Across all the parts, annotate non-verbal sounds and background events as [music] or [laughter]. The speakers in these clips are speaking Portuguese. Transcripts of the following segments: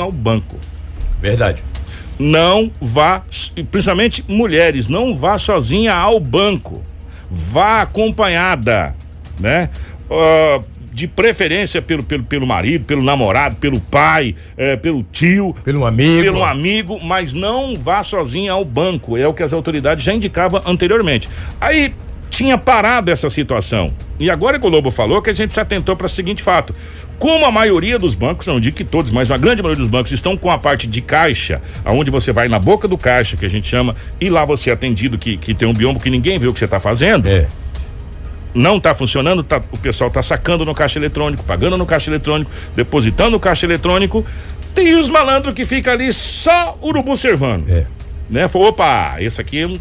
ao banco. Verdade. Não vá, principalmente mulheres, não vá sozinha ao banco. Vá acompanhada, né? Uh, de preferência pelo, pelo, pelo marido, pelo namorado, pelo pai, eh, pelo tio. Pelo amigo. Pelo amigo, mas não vá sozinha ao banco. É o que as autoridades já indicavam anteriormente. Aí tinha parado essa situação. E agora que o Lobo falou que a gente se atentou para o seguinte fato: como a maioria dos bancos, não digo que todos, mas a grande maioria dos bancos estão com a parte de caixa, aonde você vai na boca do caixa, que a gente chama, e lá você é atendido que, que tem um biombo que ninguém vê o que você está fazendo. É. Não está funcionando, tá, o pessoal está sacando no caixa eletrônico, pagando no caixa eletrônico, depositando no caixa eletrônico. Tem os malandros que fica ali só urubu servando. É. Né? Opa, esse aqui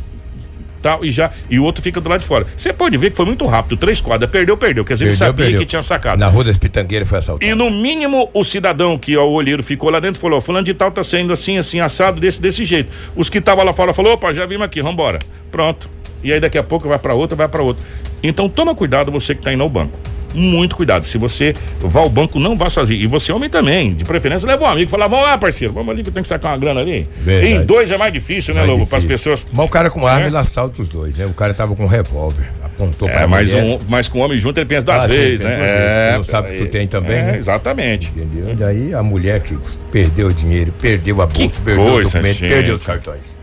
tal, e já e o outro fica do lado de fora. Você pode ver que foi muito rápido, três quadras, perdeu, perdeu, quer dizer, ele sabia perdeu. que tinha sacado. Na rua das Pitangueiras foi assaltado. E no mínimo o cidadão que o olheiro ficou lá dentro falou, fulano de tal tá sendo assim, assim, assado, desse, desse jeito. Os que estavam lá fora falou, opa, já vimos aqui, vambora. Pronto. E aí daqui a pouco vai para outra, vai para outra. Então toma cuidado você que tá indo ao banco muito cuidado. Se você vá ao banco, não vá sozinho. E você, homem também, de preferência, leva um amigo. Fala, vamos lá, parceiro, vamos ali que eu tenho que sacar uma grana ali. Verdade. Em dois é mais difícil, né, Lobo? Para as pessoas. Mas o cara com arma, é? ele assalta os dois, né? O cara tava com um revólver, apontou é, pra mas, um, mas com o homem junto ele pensa duas ah, vezes, né? É, não sabe que tu tem também, é, né? Exatamente. Entendeu? E daí a mulher que perdeu o dinheiro, perdeu a bolsa, perdeu o documento, gente. perdeu os cartões.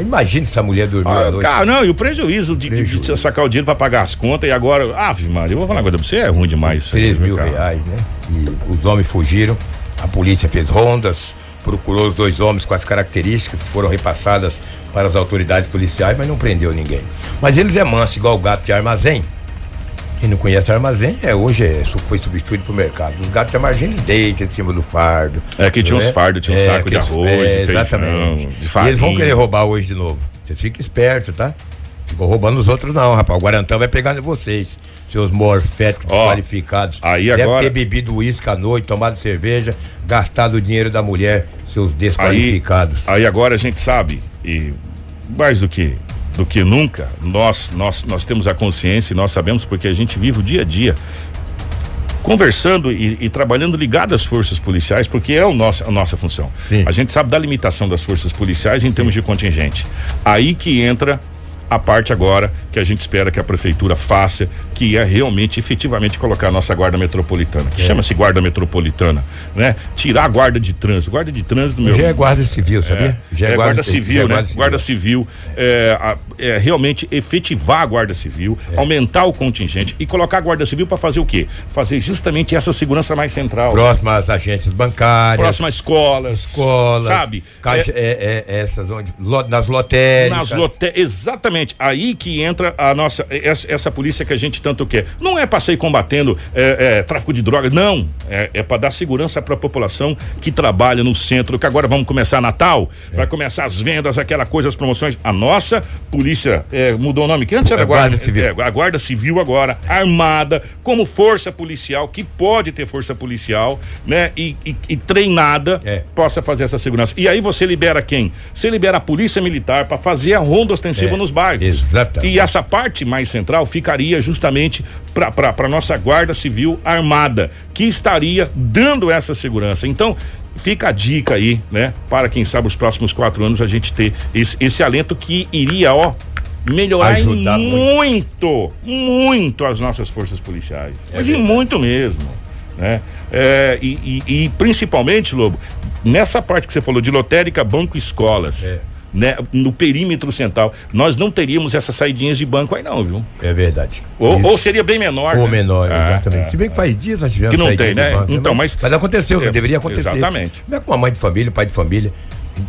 Imagina essa mulher dormir ah, à noite. Cara, não, e o prejuízo de, prejuízo. de, sacar o dinheiro pra pagar as contas e agora. Ave Maria, eu vou falar uma coisa pra você, é ruim demais. 3 mil cara. reais, né? E os homens fugiram, a polícia fez rondas, procurou os dois homens com as características que foram repassadas para as autoridades policiais, mas não prendeu ninguém. Mas eles é manso, igual o gato de armazém. Quem não conhece armazém, é, hoje é, foi substituído pro mercado. Os gatos armazém eles deitam em cima do fardo. É que tinha uns é? fardos, tinha um é, saco de arroz, é, exatamente. Feijão, eles vão querer roubar hoje de novo. Vocês fiquem espertos, tá? Ficou roubando os outros não, rapaz. O Guarantão vai pegar em vocês. Seus morféticos oh, desqualificados. Aí Deve agora... ter bebido uísque à noite, tomado cerveja, gastado o dinheiro da mulher, seus desqualificados. Aí, aí agora a gente sabe, e mais do que do que nunca, nós, nós, nós temos a consciência e nós sabemos porque a gente vive o dia a dia conversando e, e, trabalhando ligado às forças policiais, porque é o nosso, a nossa função. Sim. A gente sabe da limitação das forças policiais em termos de contingente. Aí que entra a parte agora que a gente espera que a prefeitura faça, que é realmente, efetivamente, colocar a nossa guarda metropolitana, que é. chama-se guarda metropolitana, né? Tirar a guarda de trânsito, guarda de trânsito meu. Já é guarda civil, sabia? É, já é, é guarda, guarda, civil, é né? Guarda civil, guarda civil é, é, realmente efetivar a guarda civil, é. aumentar o contingente e colocar a guarda civil para fazer o quê? Fazer justamente essa segurança mais central. Próximas agências bancárias. Próximas escolas. Escolas. Sabe? Caixa, é, essas onde, nas lotéricas. Nas lotéricas, exatamente Exatamente. Aí que entra a nossa essa, essa polícia que a gente tanto quer. Não é para sair combatendo é, é, tráfico de drogas, não. É, é para dar segurança para a população que trabalha no centro. Que agora vamos começar Natal, é. vai começar as vendas, aquela coisa, as promoções. A nossa polícia é, mudou o nome, que antes era a guarda, guarda Civil. É, a Guarda Civil agora, armada, como força policial, que pode ter força policial, né? E, e, e treinada possa fazer essa segurança. E aí você libera quem? Você libera a polícia militar para fazer a ronda ostensiva nos bairros bairros. Exatamente. E essa parte mais central ficaria justamente para nossa Guarda Civil Armada, que estaria dando essa segurança. Então, fica a dica aí, né? Para quem sabe os próximos quatro anos a gente ter esse, esse alento que iria, ó, melhorar Ajudar muito, muito, muito, as nossas forças policiais. É mas verdade. muito mesmo. Né? É, e, e, e, principalmente, Lobo, nessa parte que você falou de lotérica, banco, escolas. É né, no perímetro central. Nós não teríamos essas saidinhas de banco aí não, viu? É verdade. Ou, ou seria bem menor. Ou né? menor, ah, exatamente. É, Se bem que faz dias nós tivemos Que não tem, né? Banco, então, mas, mas aconteceu, é, deveria acontecer. Exatamente. Como é que uma mãe de família, pai de família,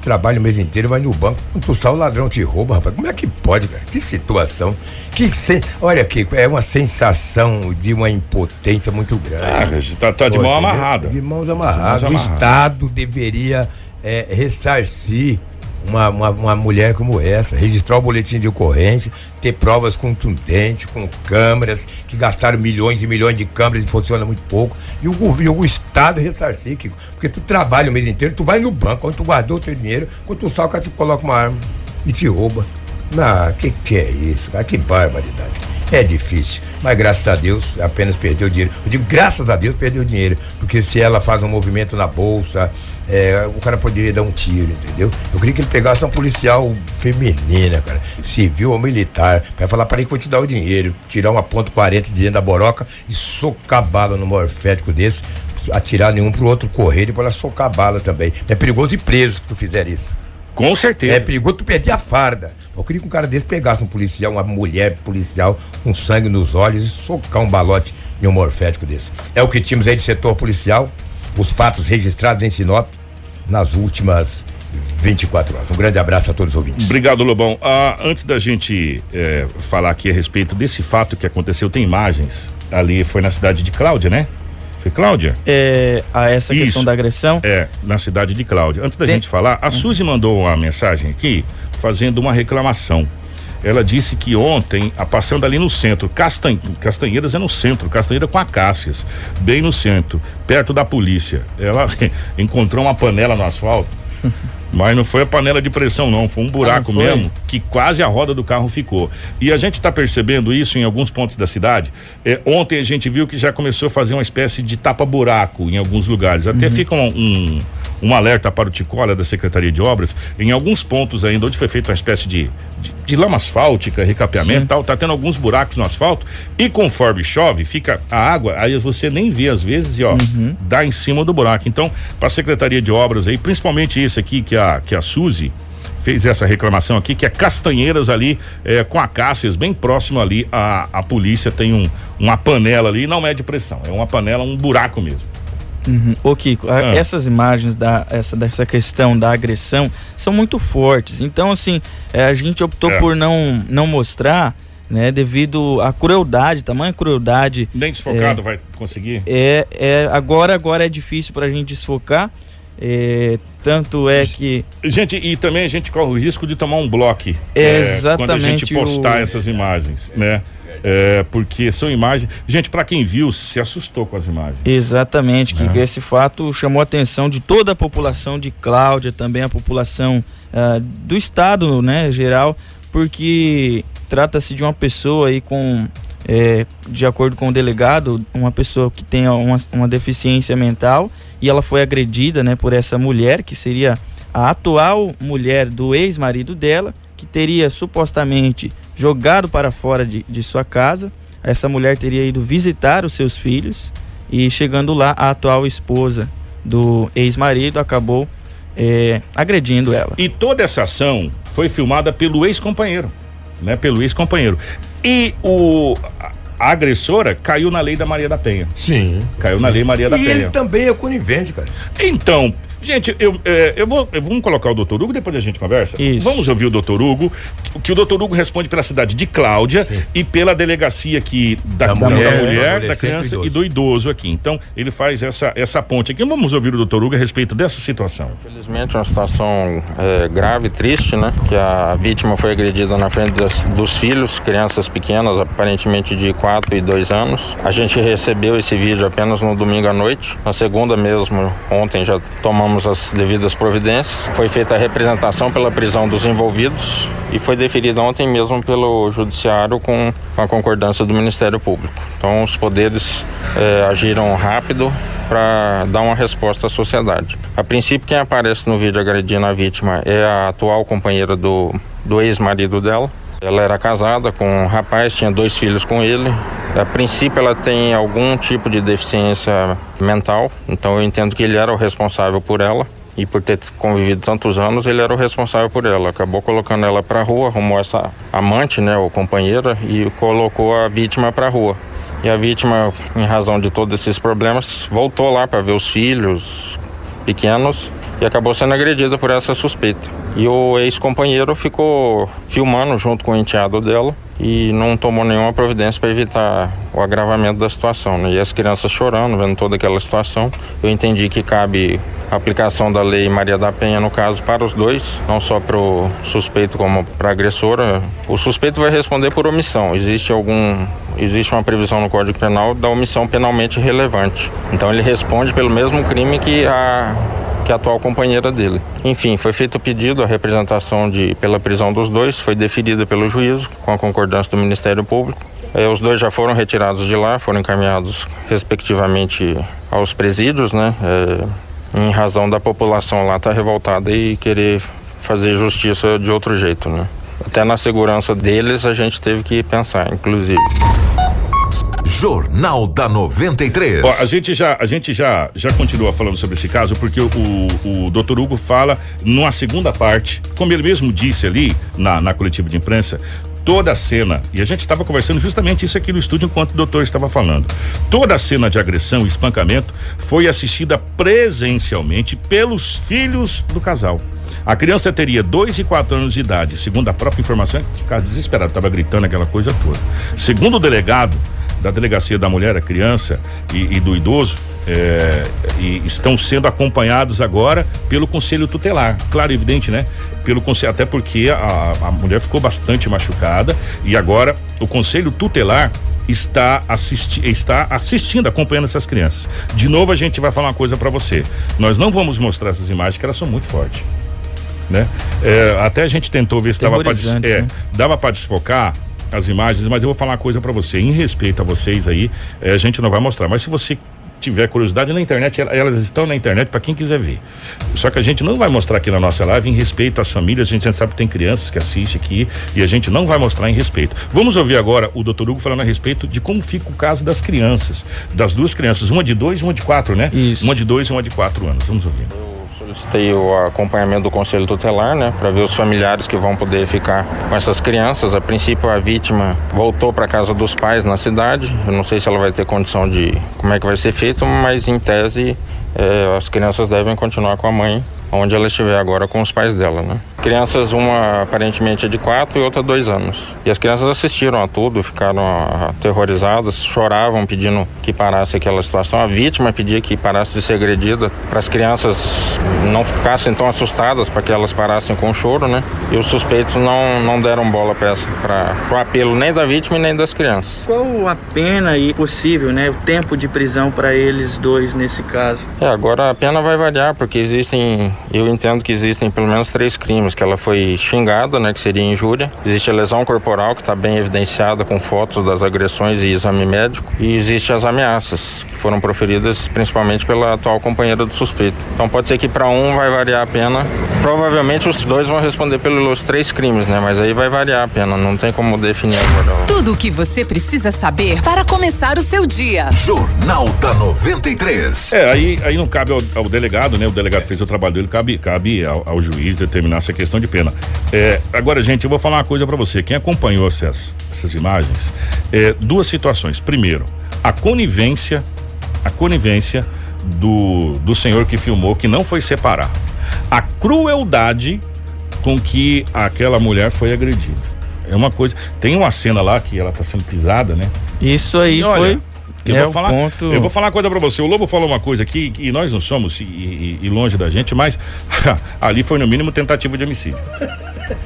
trabalha o mês inteiro, vai no banco, tu sai o ladrão te rouba, rapaz. Como é que pode, cara? Que situação. Que sen... Olha aqui, é uma sensação de uma impotência muito grande. Ah, tá, tá de mão amarrada. De mãos amarradas. O Estado deveria é, ressarcir uma, uma, uma, mulher como essa, registrar o boletim de ocorrência, ter provas contundentes, com câmeras, que gastaram milhões e milhões de câmeras e funciona muito pouco, e o, e o Estado ressarcir, Kiko, porque tu trabalha o mês inteiro, tu vai no banco, onde tu guardou o teu dinheiro, quando tu cara te coloca uma arma e te rouba. Ah, que que é isso, cara? Que barbaridade. É difícil, mas graças a Deus apenas perdeu dinheiro. Eu digo graças a Deus perdeu dinheiro, porque se ela faz um movimento na bolsa, é, o cara poderia dar um tiro, entendeu? Eu queria que ele pegasse uma policial feminina, cara, civil ou militar, para falar para ele que vou te dar o dinheiro, tirar uma ponto 40 de dentro da boroca e socar bala no morfético desse, atirar nenhum pro outro correr e ela socar bala também. É perigoso ir preso se tu fizer isso. Com certeza. É perigoso tu perder a farda. Eu queria que um cara desse pegasse um policial, uma mulher policial, com sangue nos olhos e socar um balote em um morfético desse. É o que tínhamos aí de setor policial, os fatos registrados em Sinop nas últimas 24 horas. Um grande abraço a todos os ouvintes. Obrigado, Lobão. Ah, antes da gente é, falar aqui a respeito desse fato que aconteceu, tem imagens. Ali foi na cidade de Cláudia, né? Foi Cláudia? É, a essa Isso, questão da agressão? É, na cidade de Cláudia. Antes da Tem... gente falar, a Suzy mandou uma mensagem aqui fazendo uma reclamação. Ela disse que ontem, a passando ali no centro, Castan... Castanheiras é no centro, Castanheira com Acácias, bem no centro, perto da polícia. Ela [laughs] encontrou uma panela no asfalto [laughs] Mas não foi a panela de pressão, não. Foi um buraco ah, mesmo que quase a roda do carro ficou. E a gente está percebendo isso em alguns pontos da cidade. É, ontem a gente viu que já começou a fazer uma espécie de tapa-buraco em alguns lugares. Até uhum. fica um, um, um, alerta para o Ticola da Secretaria de Obras. Em alguns pontos ainda, onde foi feita uma espécie de, de, de lama asfáltica, recapeamento e tal, tá tendo alguns buracos no asfalto. E conforme chove, fica a água, aí você nem vê às vezes e ó, uhum. dá em cima do buraco. Então, para a Secretaria de Obras aí, principalmente esse aqui que a que a Suzy fez essa reclamação aqui, que é Castanheiras ali, é, com a Cássias, bem próximo ali, a, a polícia tem um, uma panela ali, não mede pressão, é uma panela, um buraco mesmo. Uhum. Ô Kiko, ah. essas imagens da, essa, dessa questão da agressão são muito fortes. Então, assim, é, a gente optou é. por não, não mostrar, né, devido à crueldade, tamanha crueldade. Nem desfocado é, vai conseguir? É, é, agora, agora é difícil pra gente desfocar. É, tanto é que. Gente, e também a gente corre o risco de tomar um bloco. É, exatamente. Quando a gente postar o... essas imagens, né? É, porque são imagens. Gente, para quem viu, se assustou com as imagens. Exatamente, que é. esse fato chamou a atenção de toda a população de Cláudia, também a população uh, do estado, né, geral, porque trata-se de uma pessoa aí com é, de acordo com o delegado, uma pessoa que tem uma, uma deficiência mental e ela foi agredida né, por essa mulher, que seria a atual mulher do ex-marido dela, que teria supostamente jogado para fora de, de sua casa. Essa mulher teria ido visitar os seus filhos e chegando lá, a atual esposa do ex-marido acabou é, agredindo ela. E toda essa ação foi filmada pelo ex-companheiro, né? Pelo ex-companheiro. E o a agressora caiu na lei da Maria da Penha. Sim. Caiu na lei Maria da e Penha. E ele também é conivente, cara. Então, Gente, eu, é, eu vou. Eu, vamos colocar o doutor Hugo, depois a gente conversa. Isso. Vamos ouvir o doutor Hugo, que o doutor Hugo responde pela cidade de Cláudia Sim. e pela delegacia aqui da, da, mulher, da, mulher, da criança e do idoso aqui. Então, ele faz essa, essa ponte aqui. Vamos ouvir o doutor Hugo a respeito dessa situação. Infelizmente, é uma situação é, grave, triste, né? Que a vítima foi agredida na frente das, dos filhos, crianças pequenas, aparentemente de 4 e 2 anos. A gente recebeu esse vídeo apenas no domingo à noite. Na segunda mesmo, ontem já tomamos tomamos as devidas providências. Foi feita a representação pela prisão dos envolvidos e foi deferida ontem mesmo pelo Judiciário com a concordância do Ministério Público. Então, os poderes eh, agiram rápido para dar uma resposta à sociedade. A princípio, quem aparece no vídeo agredindo a vítima é a atual companheira do, do ex-marido dela. Ela era casada com um rapaz, tinha dois filhos com ele. A princípio, ela tem algum tipo de deficiência mental, então eu entendo que ele era o responsável por ela. E por ter convivido tantos anos, ele era o responsável por ela. Acabou colocando ela para rua, arrumou essa amante, né, ou companheira, e colocou a vítima para rua. E a vítima, em razão de todos esses problemas, voltou lá para ver os filhos pequenos e acabou sendo agredida por essa suspeita. E o ex-companheiro ficou filmando junto com o enteado dela e não tomou nenhuma providência para evitar o agravamento da situação. Né? E as crianças chorando, vendo toda aquela situação. Eu entendi que cabe a aplicação da lei Maria da Penha, no caso, para os dois, não só para o suspeito como para a agressora. O suspeito vai responder por omissão. Existe algum. Existe uma previsão no Código Penal da omissão penalmente relevante. Então ele responde pelo mesmo crime que a que é a atual companheira dele. Enfim, foi feito o pedido, a representação de, pela prisão dos dois foi deferida pelo juízo, com a concordância do Ministério Público. É, os dois já foram retirados de lá, foram encaminhados respectivamente aos presídios, né? É, em razão da população lá estar tá revoltada e querer fazer justiça de outro jeito, né? Até na segurança deles a gente teve que pensar, inclusive. Jornal da 93. Ó, a gente já a gente já já continua falando sobre esse caso porque o, o, doutor Hugo fala numa segunda parte, como ele mesmo disse ali na, na coletiva de imprensa, toda a cena, e a gente estava conversando justamente isso aqui no estúdio enquanto o doutor estava falando. Toda a cena de agressão e espancamento foi assistida presencialmente pelos filhos do casal. A criança teria dois e quatro anos de idade, segundo a própria informação, ficava desesperado, estava gritando aquela coisa toda. Segundo o delegado, da Delegacia da Mulher, a Criança e, e do Idoso é, e estão sendo acompanhados agora pelo Conselho Tutelar. Claro, evidente, né? Pelo conselho, até porque a, a mulher ficou bastante machucada e agora o Conselho Tutelar está, assisti está assistindo, acompanhando essas crianças. De novo, a gente vai falar uma coisa para você. Nós não vamos mostrar essas imagens, que elas são muito fortes. Né? É, até a gente tentou ver se dava para é, né? dava para desfocar as imagens, mas eu vou falar uma coisa para você. Em respeito a vocês aí, eh, a gente não vai mostrar. Mas se você tiver curiosidade na internet, elas estão na internet para quem quiser ver. Só que a gente não vai mostrar aqui na nossa live em respeito às famílias. A gente sabe que tem crianças que assistem aqui e a gente não vai mostrar em respeito. Vamos ouvir agora o doutor Hugo falando a respeito de como fica o caso das crianças, das duas crianças, uma de dois e uma de quatro, né? Isso. Uma de dois e uma de quatro anos. Vamos ouvir solicitei o acompanhamento do Conselho Tutelar, né, para ver os familiares que vão poder ficar com essas crianças. A princípio, a vítima voltou para casa dos pais na cidade. Eu não sei se ela vai ter condição de como é que vai ser feito, mas em tese eh, as crianças devem continuar com a mãe onde ela estiver agora com os pais dela, né? Crianças, uma aparentemente é de quatro e outra dois anos. E as crianças assistiram a tudo, ficaram aterrorizadas, choravam pedindo que parasse aquela situação. A vítima pedia que parasse de ser agredida, para as crianças não ficassem tão assustadas, para que elas parassem com o choro, né? E os suspeitos não, não deram bola para o apelo nem da vítima e nem das crianças. Qual a pena e possível, né? O tempo de prisão para eles dois nesse caso? É, agora a pena vai variar, porque existem eu entendo que existem pelo menos três crimes, que ela foi xingada, né, que seria injúria. Existe a lesão corporal, que está bem evidenciada com fotos das agressões e exame médico. E existe as ameaças, que foram proferidas principalmente pela atual companheira do suspeito. Então pode ser que para um vai variar a pena. Provavelmente os dois vão responder pelos três crimes, né? Mas aí vai variar a pena, não tem como definir agora. Tudo o que você precisa saber para começar o seu dia. Jornal da 93. É, aí, aí não cabe ao, ao delegado, né? O delegado fez o trabalho dele, cabe, cabe ao, ao juiz determinar essa questão de pena. É, agora, gente, eu vou falar uma coisa para você. Quem acompanhou essas, essas imagens, é, duas situações. Primeiro, a conivência, a conivência do, do senhor que filmou, que não foi separar. A crueldade com que aquela mulher foi agredida. É uma coisa. Tem uma cena lá que ela tá sendo pisada, né? Isso aí e, olha, foi eu, é vou falar, ponto... eu vou falar uma coisa para você. O Lobo falou uma coisa aqui e nós não somos e, e, e longe da gente, mas [laughs] ali foi no mínimo tentativa de homicídio.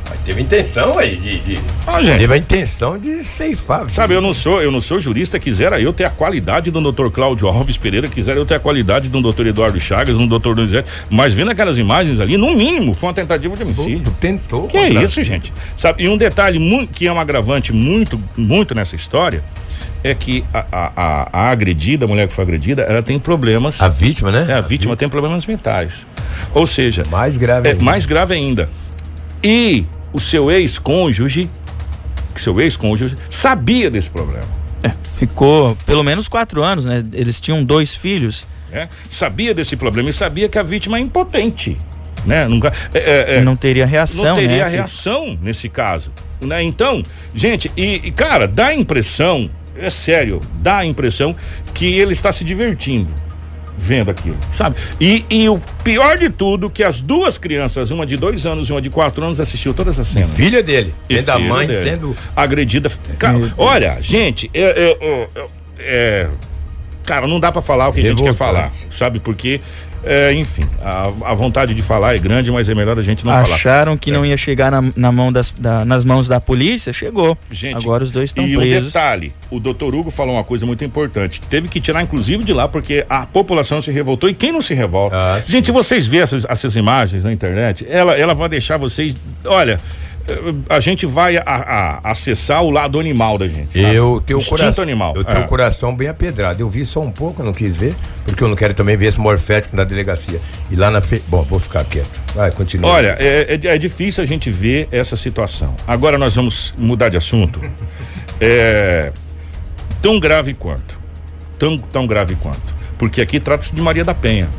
Mas teve intenção aí de. de... Ah, gente. Teve a intenção de ceifar. Sabe, eu não sou, eu não sou jurista, quisera eu ter a qualidade do doutor Cláudio Alves Pereira, quisera eu ter a qualidade do doutor Eduardo Chagas, do doutor Donizete, mas vendo aquelas imagens ali, no mínimo, foi uma tentativa de homicídio. Tentou. Que é isso, gente? Sabe, e um detalhe muito, que é um agravante muito, muito nessa história é que a, a, a, agredida, a mulher que foi agredida, ela tem problemas. A vítima, né? É, a, vítima tem problemas mentais. Ou seja, mais grave é ainda. mais grave ainda. E o seu ex-cônjuge, seu ex-cônjuge, sabia desse problema. É, ficou pelo menos quatro anos, né? Eles tinham dois filhos. É, sabia desse problema e sabia que a vítima é impotente. Né? Nunca, é, é, é não teria reação. Não teria né? reação nesse caso. Né? Então, gente, e, e cara, dá a impressão é sério, dá a impressão que ele está se divertindo vendo aquilo, sabe? E, e o pior de tudo, que as duas crianças, uma de dois anos e uma de quatro anos, assistiu toda essa cena. filha dele, e da mãe dele. sendo agredida. Cara, olha, gente, é, é, é, cara, não dá para falar o que Revoltante. a gente quer falar, sabe? Porque é, enfim, a, a, vontade de falar é grande, mas é melhor a gente não Acharam falar. Acharam que é. não ia chegar na, na mão das, da, nas mãos da polícia? Chegou. Gente, agora os dois estão presos. E o detalhe, o doutor Hugo falou uma coisa muito importante. Teve que tirar, inclusive, de lá, porque a população se revoltou. E quem não se revolta? Ah, gente, se vocês verem essas, essas imagens na internet, ela, ela vai deixar vocês. Olha. A gente vai a, a, acessar o lado animal da gente. Sabe? Eu tenho o coração animal. Eu tenho o é. coração bem apedrado. Eu vi só um pouco, não quis ver, porque eu não quero também ver esse morfético na delegacia. E lá na frente. Bom, vou ficar quieto. Vai, continua. Olha, é, é, é, difícil a gente ver essa situação. Agora nós vamos mudar de assunto. [laughs] É tão grave quanto. Tão, tão grave quanto. Porque aqui trata-se de Maria da Penha.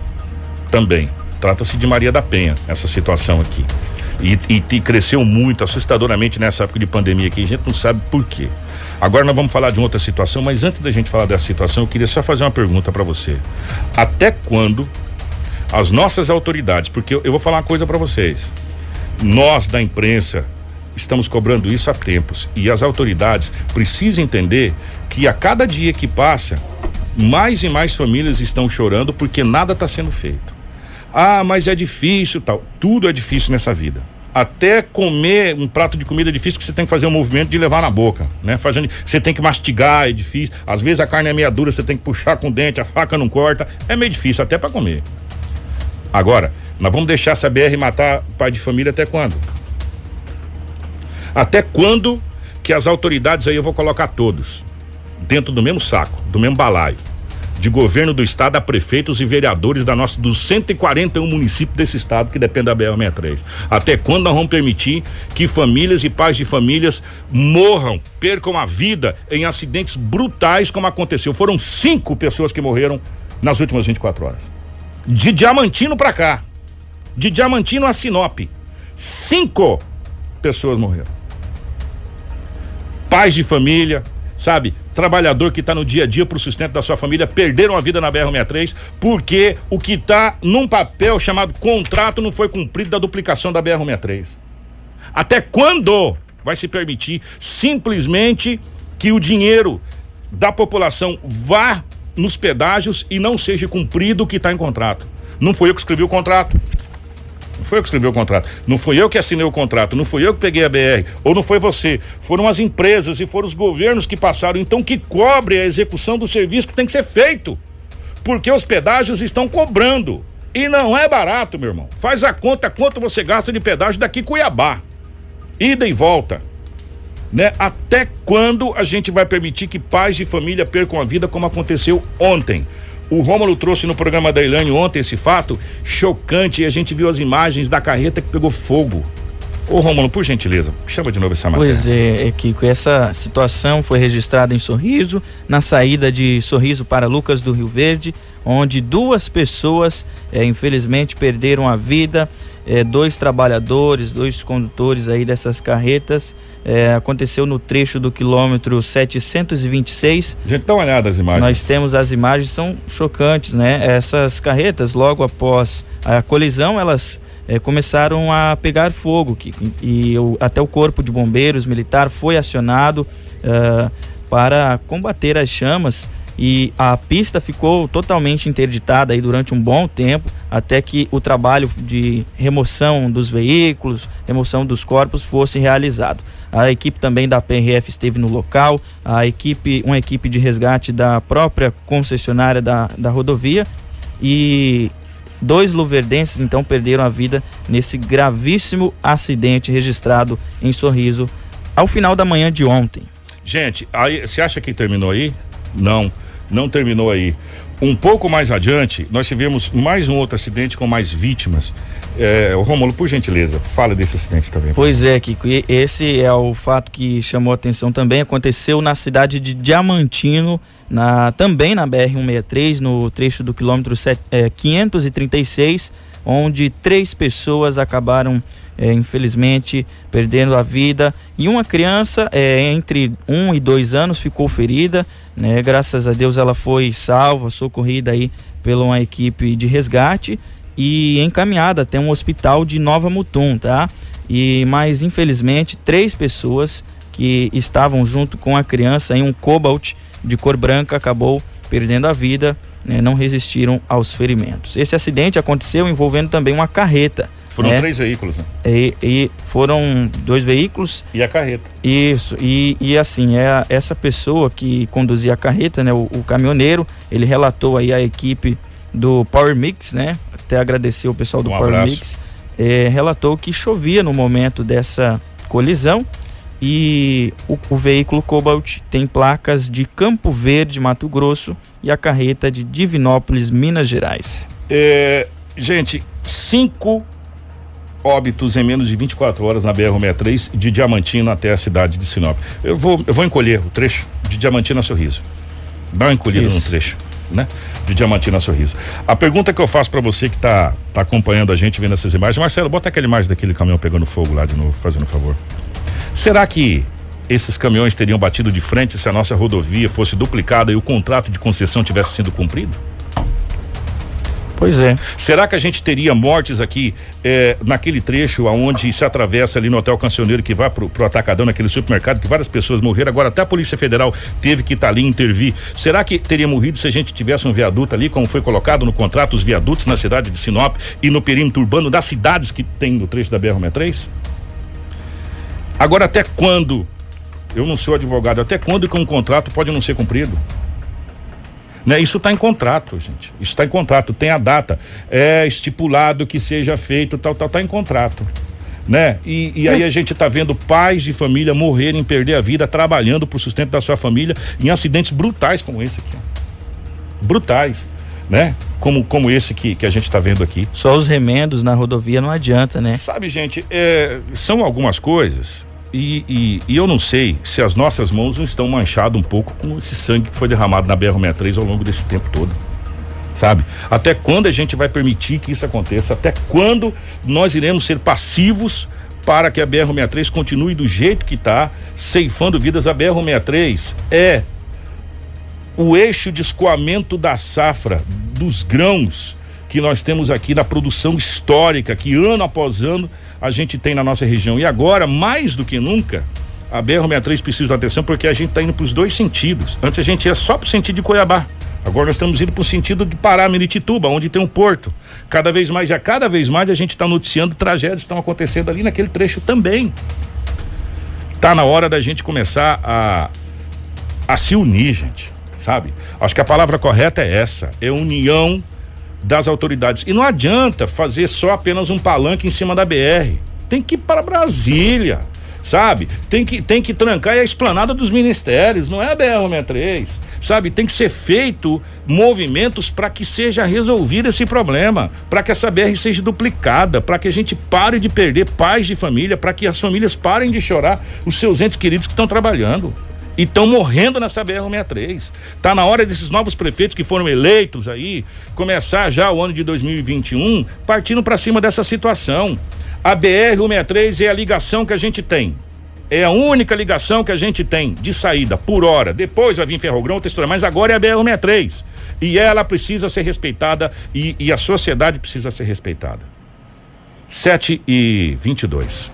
Também. Trata-se de Maria da Penha, essa situação aqui. E, e, e, cresceu muito, assustadoramente nessa época de pandemia aqui. A gente não sabe por quê. Agora nós vamos falar de outra situação, mas antes da gente falar dessa situação, eu queria só fazer uma pergunta para você. Até quando as nossas autoridades, porque eu, eu vou falar uma coisa para vocês. Nós da imprensa estamos cobrando isso há tempos e as autoridades precisam entender que a cada dia que passa, mais e mais famílias estão chorando porque nada está sendo feito. Ah, mas é difícil, tal. Tudo é difícil nessa vida. Até comer um prato de comida é difícil que você tem que fazer um movimento de levar na boca, né? Fazendo, você tem que mastigar, é difícil. Às vezes a carne é meia dura, você tem que puxar com o dente, a faca não corta, é meio difícil até para comer. Agora, nós vamos deixar essa BR matar pai de família até quando? Até quando que as autoridades aí eu vou colocar todos dentro do mesmo saco, do mesmo balaio? De governo do estado a prefeitos e vereadores da nossa dos 141 municípios desse estado que depende da BR 63. Até quando nós vamos permitir que famílias e pais de famílias morram, percam a vida em acidentes brutais como aconteceu? Foram cinco pessoas que morreram nas últimas 24 horas. De Diamantino para cá. De Diamantino a Sinop. Cinco pessoas morreram. Pais de família, sabe? Trabalhador que está no dia a dia para o sustento da sua família perderam a vida na BR-63 porque o que está num papel chamado contrato não foi cumprido da duplicação da BR-63. Até quando vai se permitir simplesmente que o dinheiro da população vá nos pedágios e não seja cumprido o que está em contrato? Não foi eu que escrevi o contrato. Foi eu que escrevi o contrato. Não fui eu que assinei o contrato. Não fui eu que peguei a BR. Ou não foi você. Foram as empresas e foram os governos que passaram. Então, que cobre a execução do serviço que tem que ser feito. Porque os pedágios estão cobrando. E não é barato, meu irmão. Faz a conta quanto você gasta de pedágio daqui Cuiabá. Ida e volta. Né? Até quando a gente vai permitir que pais de família percam a vida como aconteceu ontem? O Rômulo trouxe no programa da Ilane ontem esse fato chocante e a gente viu as imagens da carreta que pegou fogo. Ô Rômulo, por gentileza, chama de novo essa matéria. Pois é, é Kiko, essa situação foi registrada em Sorriso, na saída de Sorriso para Lucas do Rio Verde, onde duas pessoas, é, infelizmente, perderam a vida, é, dois trabalhadores, dois condutores aí dessas carretas, é, aconteceu no trecho do quilômetro 726. Gente, dá uma olhada as imagens. Nós temos as imagens, são chocantes, né? Essas carretas, logo após a colisão, elas é, começaram a pegar fogo que, e o, até o corpo de bombeiros militar foi acionado uh, para combater as chamas e a pista ficou totalmente interditada aí durante um bom tempo até que o trabalho de remoção dos veículos, remoção dos corpos fosse realizado. A equipe também da PRF esteve no local, a equipe, uma equipe de resgate da própria concessionária da, da rodovia e dois luverdenses então perderam a vida nesse gravíssimo acidente registrado em Sorriso ao final da manhã de ontem. Gente, aí você acha que terminou aí? Não, não terminou aí. Um pouco mais adiante, nós tivemos mais um outro acidente com mais vítimas. É, Rômulo, por gentileza, fala desse acidente também. Pois é, Kiko, esse é o fato que chamou a atenção também. Aconteceu na cidade de Diamantino, na, também na BR-163, no trecho do quilômetro set, é, 536, onde três pessoas acabaram é, infelizmente perdendo a vida e uma criança é, entre um e dois anos ficou ferida, né? Graças a Deus ela foi salva, socorrida aí pela uma equipe de resgate e encaminhada até um hospital de Nova Mutum, tá? E mas infelizmente três pessoas que estavam junto com a criança em um Cobalt de cor branca acabou perdendo a vida, né? não resistiram aos ferimentos. Esse acidente aconteceu envolvendo também uma carreta foram é. três veículos, né? E, e, foram dois veículos. E a carreta. Isso. E, e assim, é essa pessoa que conduzia a carreta, né? O, o caminhoneiro, ele relatou aí a equipe do Power Mix, né? Até agradecer o pessoal do um Power abraço. Mix. É, relatou que chovia no momento dessa colisão. E o, o, veículo Cobalt tem placas de Campo Verde, Mato Grosso e a carreta de Divinópolis, Minas Gerais. É, gente, cinco óbitos em menos de 24 horas na BR-63 de Diamantina até a cidade de Sinop. Eu vou, eu vou encolher o trecho de Diamantina a Sorriso. Dá uma encolhida Isso. no trecho, né? De Diamantina Sorriso. A pergunta que eu faço para você que tá, tá acompanhando a gente, vendo essas imagens, Marcelo, bota aquela imagem daquele caminhão pegando fogo lá de novo, fazendo um favor. Será que esses caminhões teriam batido de frente se a nossa rodovia fosse duplicada e o contrato de concessão tivesse sido cumprido? Pois é. Será que a gente teria mortes aqui eh, naquele trecho aonde se atravessa ali no Hotel Cancioneiro que vai pro, pro Atacadão, naquele supermercado que várias pessoas morreram, agora até a Polícia Federal teve que estar tá ali intervir. Será que teria morrido se a gente tivesse um viaduto ali, como foi colocado no contrato, os viadutos na cidade de Sinop e no perímetro urbano das cidades que tem no trecho da BR-63? Agora até quando? Eu não sou advogado, até quando que um contrato pode não ser cumprido? Né? Isso está em contrato, gente. Isso está em contrato, tem a data. É estipulado que seja feito, tal, tal, está em contrato. Né? E, e aí a gente está vendo pais de família morrerem, perder a vida trabalhando para o sustento da sua família em acidentes brutais como esse aqui. Brutais, né? Como, como esse que, que a gente está vendo aqui. Só os remendos na rodovia não adianta, né? Sabe, gente, é, são algumas coisas e, e, e, eu não sei se as nossas mãos não estão manchadas um pouco com esse sangue que foi derramado na BR-63 ao longo desse tempo todo. Sabe? Até quando a gente vai permitir que isso aconteça? Até quando nós iremos ser passivos para que a BR-63 continue do jeito que está, ceifando vidas? A BR-63 é o eixo de escoamento da safra, dos grãos que nós temos aqui da produção histórica que ano após ano a gente tem na nossa região. E agora, mais do que nunca, a BR-63 precisa de atenção porque a gente está indo para os dois sentidos. Antes a gente ia só para o sentido de Cuiabá. Agora nós estamos indo para o sentido de Pará, Miritituba, onde tem um porto. Cada vez mais e a cada vez mais a gente está noticiando tragédias que estão acontecendo ali naquele trecho também. Tá na hora da gente começar a, a se unir, gente. Sabe? Acho que a palavra correta é essa: é união das autoridades. E não adianta fazer só apenas um palanque em cima da BR. Tem que ir para Brasília, sabe? Tem que, tem que trancar a esplanada dos ministérios, não é a BR-63, sabe? Tem que ser feito movimentos para que seja resolvido esse problema, para que essa BR seja duplicada, para que a gente pare de perder pais de família, para que as famílias parem de chorar os seus entes queridos que estão trabalhando e estão morrendo nessa BR-63. Tá na hora desses novos prefeitos que foram eleitos aí começar já o ano de 2021 partindo para cima dessa situação. A BR-163 é a ligação que a gente tem. É a única ligação que a gente tem de saída por hora. Depois vai vir Ferrogrão, textura, mas agora é a BR-163. E ela precisa ser respeitada e, e a sociedade precisa ser respeitada. 7 e 22.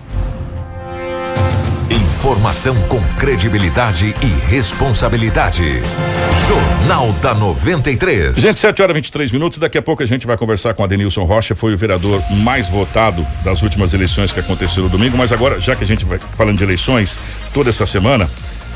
Informação com credibilidade e responsabilidade. Jornal da 93. Gente, 7 horas e 23 minutos. Daqui a pouco a gente vai conversar com a Denilson Rocha. Foi o vereador mais votado das últimas eleições que aconteceram no domingo. Mas agora, já que a gente vai falando de eleições toda essa semana,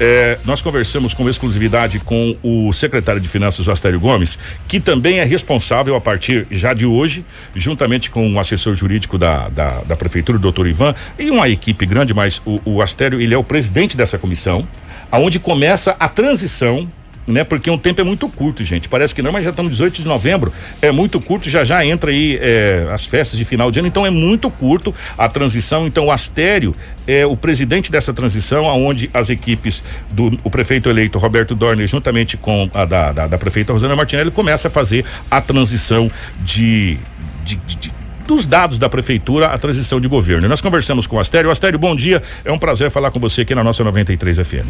é, nós conversamos com exclusividade com o secretário de Finanças, Astério Gomes, que também é responsável a partir já de hoje, juntamente com o assessor jurídico da, da, da prefeitura, o doutor Ivan, e uma equipe grande, mas o, o Astério, ele é o presidente dessa comissão, aonde começa a transição né? Porque um tempo é muito curto, gente. Parece que não, mas já estamos 18 de novembro. É muito curto, já já entra aí é, as festas de final de ano, então é muito curto a transição. Então o Astério é o presidente dessa transição, aonde as equipes do o prefeito eleito Roberto Dorner, juntamente com a da, da, da prefeita Rosana Martinelli, começa a fazer a transição de, de, de, dos dados da prefeitura a transição de governo. Nós conversamos com o Astério. Astério, bom dia. É um prazer falar com você aqui na nossa 93 FM.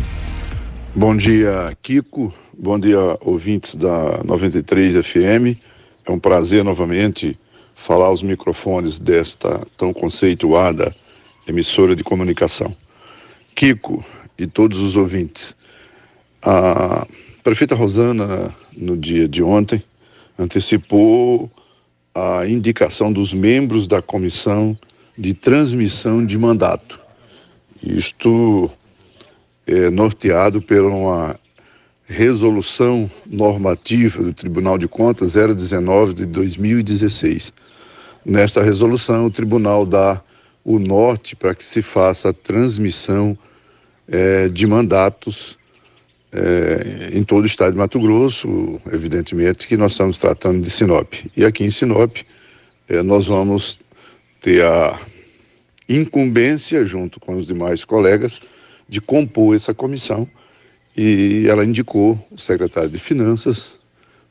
Bom dia, Kiko. Bom dia, ouvintes da 93 FM. É um prazer novamente falar aos microfones desta tão conceituada emissora de comunicação. Kiko e todos os ouvintes. A prefeita Rosana, no dia de ontem, antecipou a indicação dos membros da comissão de transmissão de mandato. Isto é, norteado por uma resolução normativa do Tribunal de Contas 019 de 2016. Nesta resolução, o tribunal dá o norte para que se faça a transmissão é, de mandatos é, em todo o estado de Mato Grosso, evidentemente que nós estamos tratando de Sinop. E aqui em Sinop, é, nós vamos ter a incumbência, junto com os demais colegas, de compor essa comissão. E ela indicou o secretário de Finanças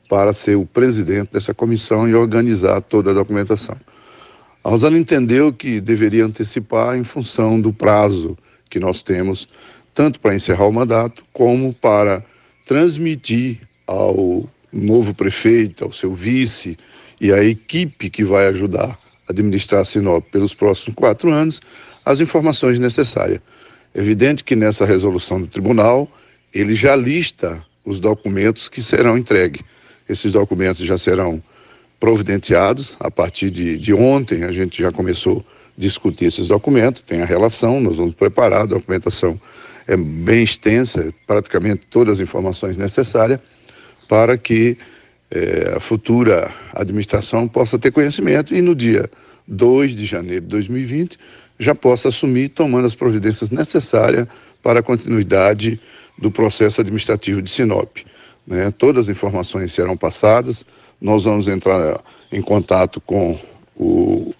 para ser o presidente dessa comissão e organizar toda a documentação. A Rosana entendeu que deveria antecipar em função do prazo que nós temos tanto para encerrar o mandato como para transmitir ao novo prefeito, ao seu vice e à equipe que vai ajudar a administrar a Sinop pelos próximos quatro anos as informações necessárias. Evidente que nessa resolução do tribunal ele já lista os documentos que serão entregues. Esses documentos já serão providenciados a partir de, de ontem. A gente já começou a discutir esses documentos, tem a relação, nós vamos preparar a documentação é bem extensa, praticamente todas as informações necessárias para que é, a futura administração possa ter conhecimento e no dia 2 de janeiro de 2020 já possa assumir tomando as providências necessárias para a continuidade do processo administrativo de Sinop. Né? Todas as informações serão passadas, nós vamos entrar em contato com o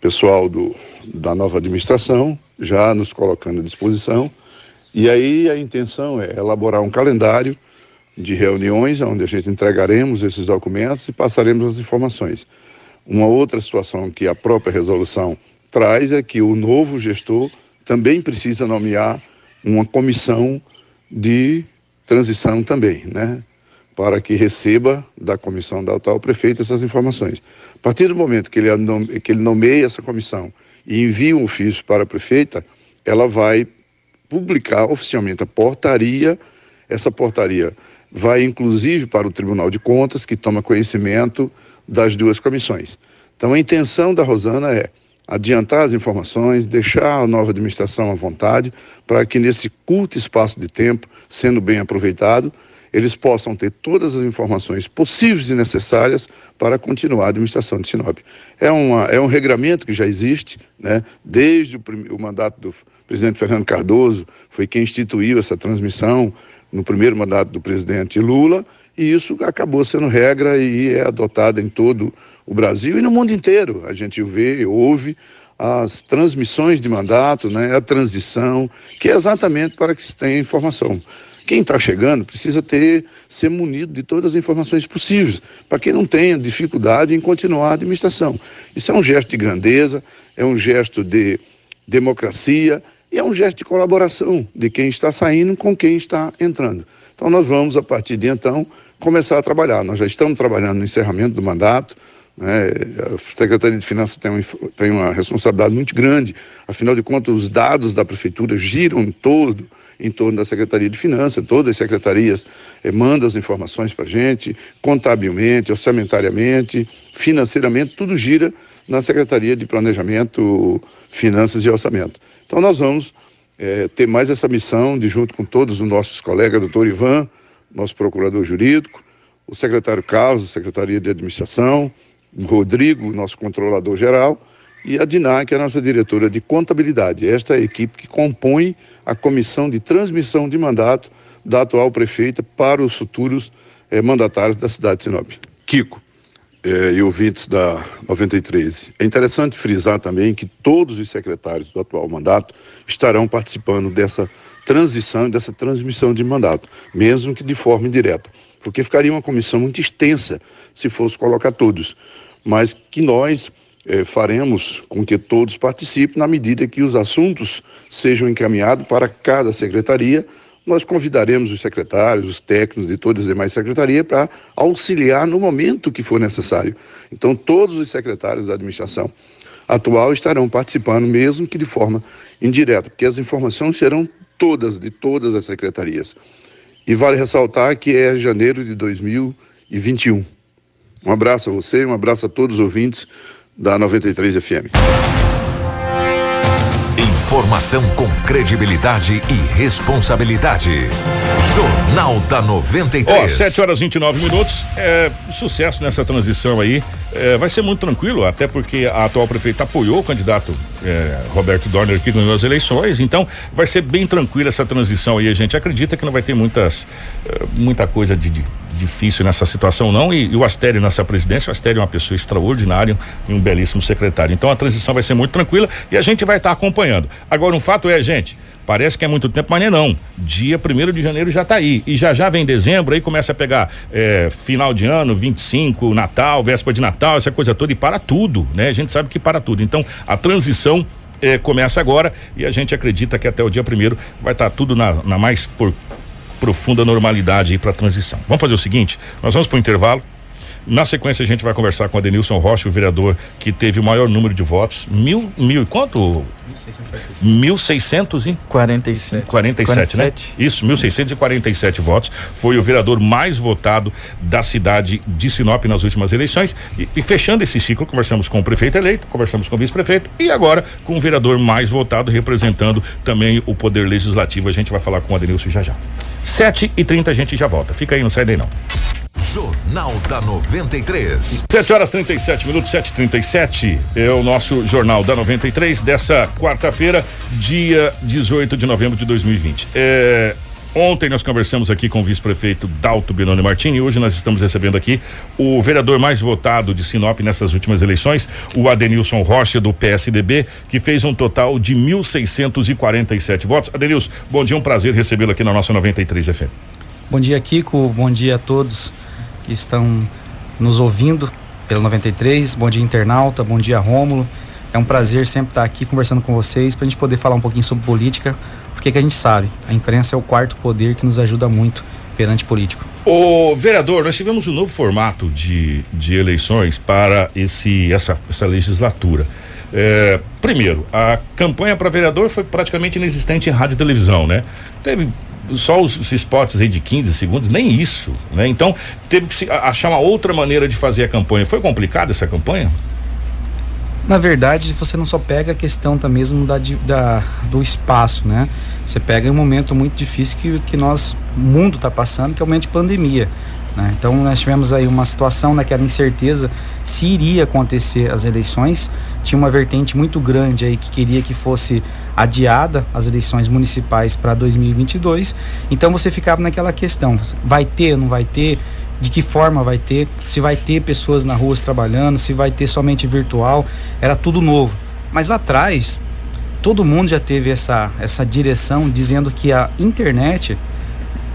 pessoal do, da nova administração, já nos colocando à disposição e aí a intenção é elaborar um calendário de reuniões onde a gente entregaremos esses documentos e passaremos as informações. Uma outra situação que a própria resolução traz é que o novo gestor também precisa nomear uma comissão de transição também, né? Para que receba da comissão da atual prefeito essas informações. A partir do momento que ele, que ele nomeia essa comissão e envia um ofício para a prefeita, ela vai publicar oficialmente a portaria. Essa portaria vai inclusive para o Tribunal de Contas, que toma conhecimento das duas comissões. Então a intenção da Rosana é adiantar as informações, deixar a nova administração à vontade, para que nesse curto espaço de tempo, sendo bem aproveitado, eles possam ter todas as informações possíveis e necessárias para continuar a administração de Sinop. É, uma, é um regramento que já existe, né, desde o, o mandato do presidente Fernando Cardoso foi quem instituiu essa transmissão no primeiro mandato do presidente Lula, e isso acabou sendo regra e é adotada em todo o Brasil e no mundo inteiro. A gente vê, ouve as transmissões de mandato, né, a transição, que é exatamente para que se tenha informação. Quem está chegando precisa ter ser munido de todas as informações possíveis, para que não tenha dificuldade em continuar a administração. Isso é um gesto de grandeza, é um gesto de democracia, e é um gesto de colaboração de quem está saindo com quem está entrando. Então nós vamos, a partir de então, começar a trabalhar. Nós já estamos trabalhando no encerramento do mandato. Né? A Secretaria de Finanças tem, um, tem uma responsabilidade muito grande. Afinal de contas, os dados da Prefeitura giram todo em torno da Secretaria de Finanças. Todas as secretarias eh, mandam as informações para a gente, contabilmente, orçamentariamente, financeiramente, tudo gira na Secretaria de Planejamento, Finanças e Orçamento. Então nós vamos é, ter mais essa missão de, junto com todos os nossos colegas, doutor Ivan, nosso procurador jurídico, o secretário Carlos, Secretaria de Administração, Rodrigo, nosso controlador geral, e a Diná, que é a nossa diretora de contabilidade. Esta é a equipe que compõe a comissão de transmissão de mandato da atual prefeita para os futuros eh, mandatários da cidade de Sinop. Kiko eh, e ouvintes da 93. É interessante frisar também que todos os secretários do atual mandato estarão participando dessa transição e dessa transmissão de mandato, mesmo que de forma indireta, porque ficaria uma comissão muito extensa se fosse colocar todos, mas que nós eh, faremos com que todos participem na medida que os assuntos sejam encaminhados para cada secretaria nós convidaremos os secretários, os técnicos de todas as demais secretarias para auxiliar no momento que for necessário. Então, todos os secretários da administração atual estarão participando, mesmo que de forma indireta, porque as informações serão todas, de todas as secretarias. E vale ressaltar que é janeiro de 2021. Um abraço a você, um abraço a todos os ouvintes da 93 FM. Informação com credibilidade e responsabilidade. Jornal da 93. Ó, 7 horas 29 minutos. É, sucesso nessa transição aí. É, vai ser muito tranquilo, até porque a atual prefeita apoiou o candidato é, Roberto Dorner que ganhou as eleições. Então, vai ser bem tranquila essa transição aí. A gente acredita que não vai ter muitas, é, muita coisa de, de difícil nessa situação não e, e o Astério nessa presidência, o Astério é uma pessoa extraordinária e um belíssimo secretário. Então a transição vai ser muito tranquila e a gente vai estar tá acompanhando. Agora um fato é, gente, Parece que é muito tempo, mas não é não. Dia 1 de janeiro já está aí. E já já vem dezembro, aí começa a pegar é, final de ano, 25, Natal, véspera de Natal, essa coisa toda, e para tudo, né? A gente sabe que para tudo. Então, a transição é, começa agora e a gente acredita que até o dia primeiro vai estar tá tudo na, na mais por, profunda normalidade para a transição. Vamos fazer o seguinte: nós vamos para o intervalo. Na sequência, a gente vai conversar com a Denilson Rocha, o vereador que teve o maior número de votos. Mil, mil, quanto? 1647. 47, 47, né? Isso, 1647 votos. Foi o vereador mais votado da cidade de Sinop nas últimas eleições. E, e fechando esse ciclo, conversamos com o prefeito eleito, conversamos com o vice-prefeito e agora com o vereador mais votado, representando também o poder legislativo. A gente vai falar com o Adenilson já já. 7 e 30 a gente já volta. Fica aí, não sai daí não. Jornal da 93. 7 horas 37 minutos, 7h37 é o nosso Jornal da 93 dessa quarta-feira, dia 18 de novembro de 2020. É, Ontem nós conversamos aqui com o vice-prefeito Dalto Benoni Martini e hoje nós estamos recebendo aqui o vereador mais votado de Sinop nessas últimas eleições, o Adenilson Rocha do PSDB, que fez um total de 1.647 votos. Adenilson, bom dia, um prazer recebê-lo aqui na nossa 93 FM. Bom dia, Kiko. Bom dia a todos que estão nos ouvindo pela 93. Bom dia, internauta. Bom dia, Rômulo. É um prazer sempre estar aqui conversando com vocês para a gente poder falar um pouquinho sobre política, porque que a gente sabe, a imprensa é o quarto poder que nos ajuda muito perante político. O vereador, nós tivemos um novo formato de, de eleições para esse, essa, essa legislatura. É, primeiro, a campanha para vereador foi praticamente inexistente em rádio e televisão, né? Teve só os, os spots aí de 15 segundos, nem isso, né? Então, teve que se, achar uma outra maneira de fazer a campanha. Foi complicada essa campanha? Na verdade, você não só pega a questão tá mesmo da, da, do espaço, né? Você pega um momento muito difícil que, que nós, o mundo está passando, que é o momento de pandemia. Né? Então nós tivemos aí uma situação naquela né, incerteza se iria acontecer as eleições. Tinha uma vertente muito grande aí que queria que fosse adiada as eleições municipais para 2022. Então você ficava naquela questão: vai ter, não vai ter? De que forma vai ter? Se vai ter pessoas na rua trabalhando? Se vai ter somente virtual? Era tudo novo. Mas lá atrás, todo mundo já teve essa, essa direção dizendo que a internet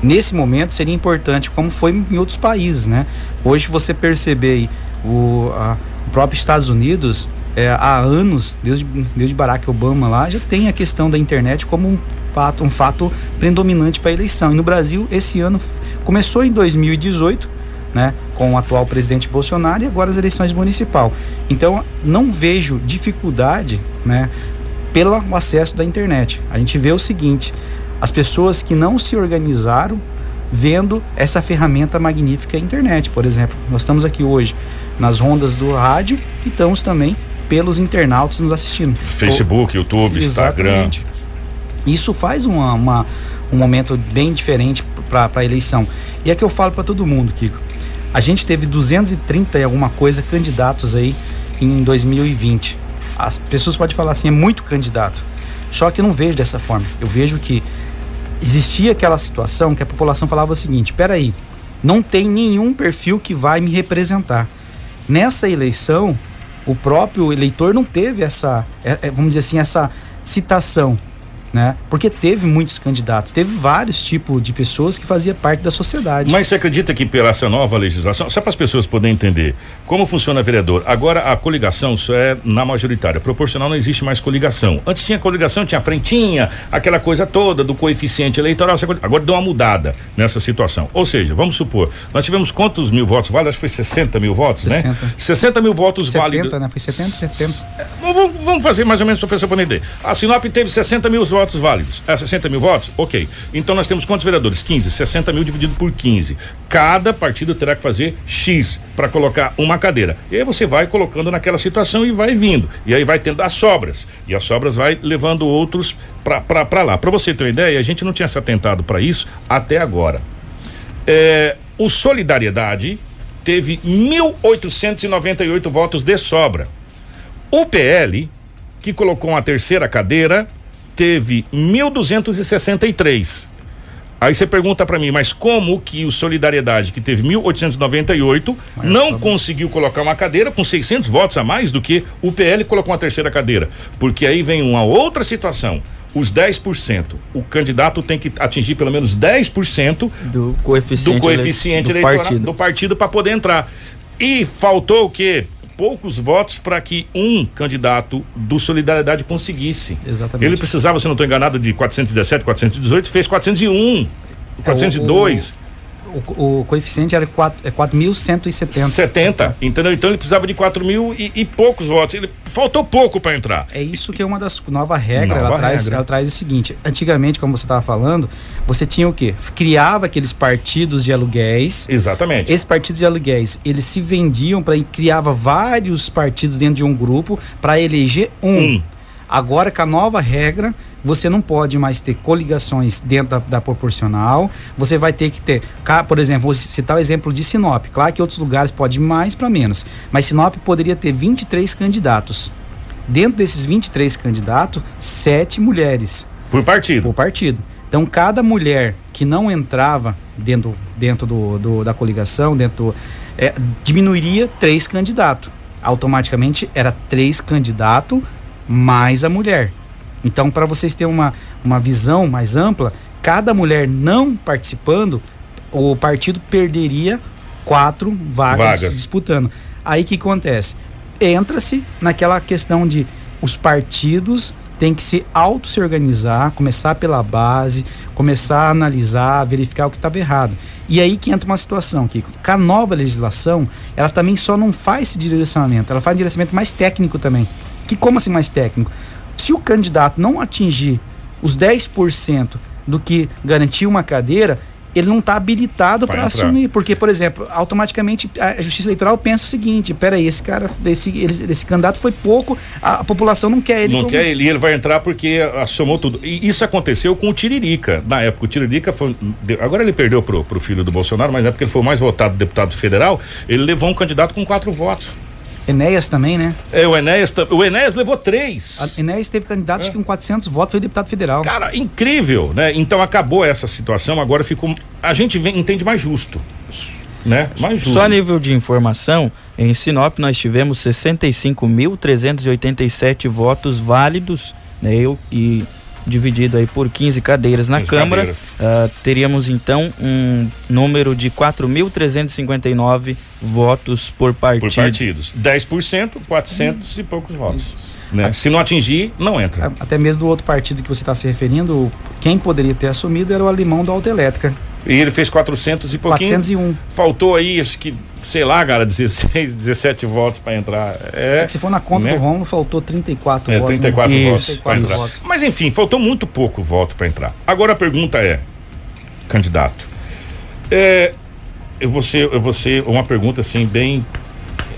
nesse momento seria importante, como foi em outros países, né? Hoje você perceber o, a, o próprio Estados Unidos é, há anos, desde, desde Barack Obama lá, já tem a questão da internet como um fato, um fato predominante para a eleição. E no Brasil, esse ano começou em 2018, né, com o atual presidente Bolsonaro e agora as eleições municipal. Então, não vejo dificuldade, né, pelo acesso da internet. A gente vê o seguinte: as pessoas que não se organizaram vendo essa ferramenta magnífica internet, por exemplo. Nós estamos aqui hoje nas rondas do rádio e estamos também pelos internautas nos assistindo. Facebook, YouTube, Exatamente. Instagram. Isso faz uma, uma um momento bem diferente para a eleição. E é que eu falo para todo mundo, Kiko. A gente teve 230 e alguma coisa candidatos aí em 2020. As pessoas podem falar assim, é muito candidato. Só que eu não vejo dessa forma. Eu vejo que existia aquela situação que a população falava o seguinte: peraí, não tem nenhum perfil que vai me representar. Nessa eleição, o próprio eleitor não teve essa, é, é, vamos dizer assim, essa citação né? Porque teve muitos candidatos, teve vários tipos de pessoas que faziam parte da sociedade. Mas você acredita que pela essa nova legislação, só para as pessoas poderem entender como funciona vereador, agora a coligação só é na majoritária, proporcional não existe mais coligação. Antes tinha coligação, tinha frentinha, aquela coisa toda do coeficiente eleitoral, agora deu uma mudada nessa situação. Ou seja, vamos supor, nós tivemos quantos mil votos válidos? Acho que foi 60 mil votos, 60. né? 60 mil votos 70, válidos. né? Foi 70, 70. Vamos, vamos fazer mais ou menos para a pessoa poder entender. A Sinop teve 60 mil votos votos válidos. É 60 mil votos? Ok. Então nós temos quantos vereadores? 15. 60 mil dividido por 15. Cada partido terá que fazer X para colocar uma cadeira. E aí você vai colocando naquela situação e vai vindo. E aí vai tendo as sobras. E as sobras vai levando outros para lá. Para você ter uma ideia, a gente não tinha se atentado para isso até agora. É, o Solidariedade teve 1.898 votos de sobra. O PL, que colocou uma terceira cadeira, teve 1.263. Aí você pergunta para mim, mas como que o Solidariedade, que teve 1.898, não conseguiu colocar uma cadeira com 600 votos a mais do que o PL colocou uma terceira cadeira? Porque aí vem uma outra situação os 10%. O candidato tem que atingir pelo menos 10% do coeficiente, do coeficiente do eleitoral partido. do partido para poder entrar. E faltou o quê? Poucos votos para que um candidato do Solidariedade conseguisse. Exatamente. Ele precisava, se não estou enganado, de 417, 418, fez 401, 402. É, o, o, o coeficiente era 4, é 4.170. 70, entendeu? Então ele precisava de 4 mil e, e poucos votos. Ele faltou pouco para entrar. É isso que é uma das novas regras. Nova ela, traz, regra. ela traz o seguinte: antigamente, como você estava falando, você tinha o quê? Criava aqueles partidos de aluguéis. Exatamente. Esses partidos de aluguéis, eles se vendiam para criava vários partidos dentro de um grupo para eleger um. Um. Agora, com a nova regra, você não pode mais ter coligações dentro da, da proporcional. Você vai ter que ter, por exemplo, vou citar o exemplo de Sinop. Claro que outros lugares pode mais para menos, mas Sinop poderia ter 23 candidatos. Dentro desses 23 candidatos, sete mulheres Por partido. por partido. Então, cada mulher que não entrava dentro, dentro do, do- da coligação, dentro é, diminuiria três candidatos. Automaticamente era três candidatos mais a mulher. Então, para vocês terem uma, uma visão mais ampla, cada mulher não participando, o partido perderia quatro vagas, Vagas. disputando. Aí o que acontece? Entra-se naquela questão de os partidos têm que se auto se organizar, começar pela base, começar a analisar, verificar o que estava errado. E aí que entra uma situação, Kiko. Com a nova legislação, ela também só não faz esse direcionamento, ela faz um direcionamento mais técnico também. Que como assim mais técnico? Se o candidato não atingir os 10% do que garantir uma cadeira, ele não está habilitado para assumir. Porque, por exemplo, automaticamente a Justiça Eleitoral pensa o seguinte: peraí, esse cara, esse, ele- esse candidato foi pouco, a, a população não quer ele. Não como- quer ele, ele vai entrar porque assomou tudo. E isso aconteceu com o Tiririca. Na época, o Tiririca foi. Agora ele perdeu pro, pro filho do Bolsonaro, mas na época ele foi o mais votado deputado federal. Ele levou um candidato com quatro votos. Enéas também, né? É, o Enéas, o Enéas levou três. A Enéas teve candidato acho que com 400 votos, foi deputado federal. Cara, incrível, né? Então acabou essa situação, agora ficou. A gente vem- entende mais justo. Né? Mais justo. Só a nível de informação, em Sinop nós tivemos 65.387 votos válidos, né? Eu e dividido aí por 15 cadeiras na 15 Câmara, cadeiras. ah, teríamos então um número de 4.359 votos por partido. por partidos. 10%, 400 e poucos votos. Né? Se não atingir, não entra. A- Até mesmo do outro partido que você está se referindo, quem poderia ter assumido era o alemão da Autoelétrica. E ele fez 400 e pouquinho. 401. Faltou aí, acho que, sei lá, cara, [laughs] 16, 17 votos para entrar. É, Se for na conta né? do Romulo, faltou 34 É, votos. 34 né? votos 34 para entrar. votos. Mas enfim, faltou muito pouco voto para entrar. Agora a pergunta é, candidato, é, eu vou ser, eu vou ser uma pergunta assim bem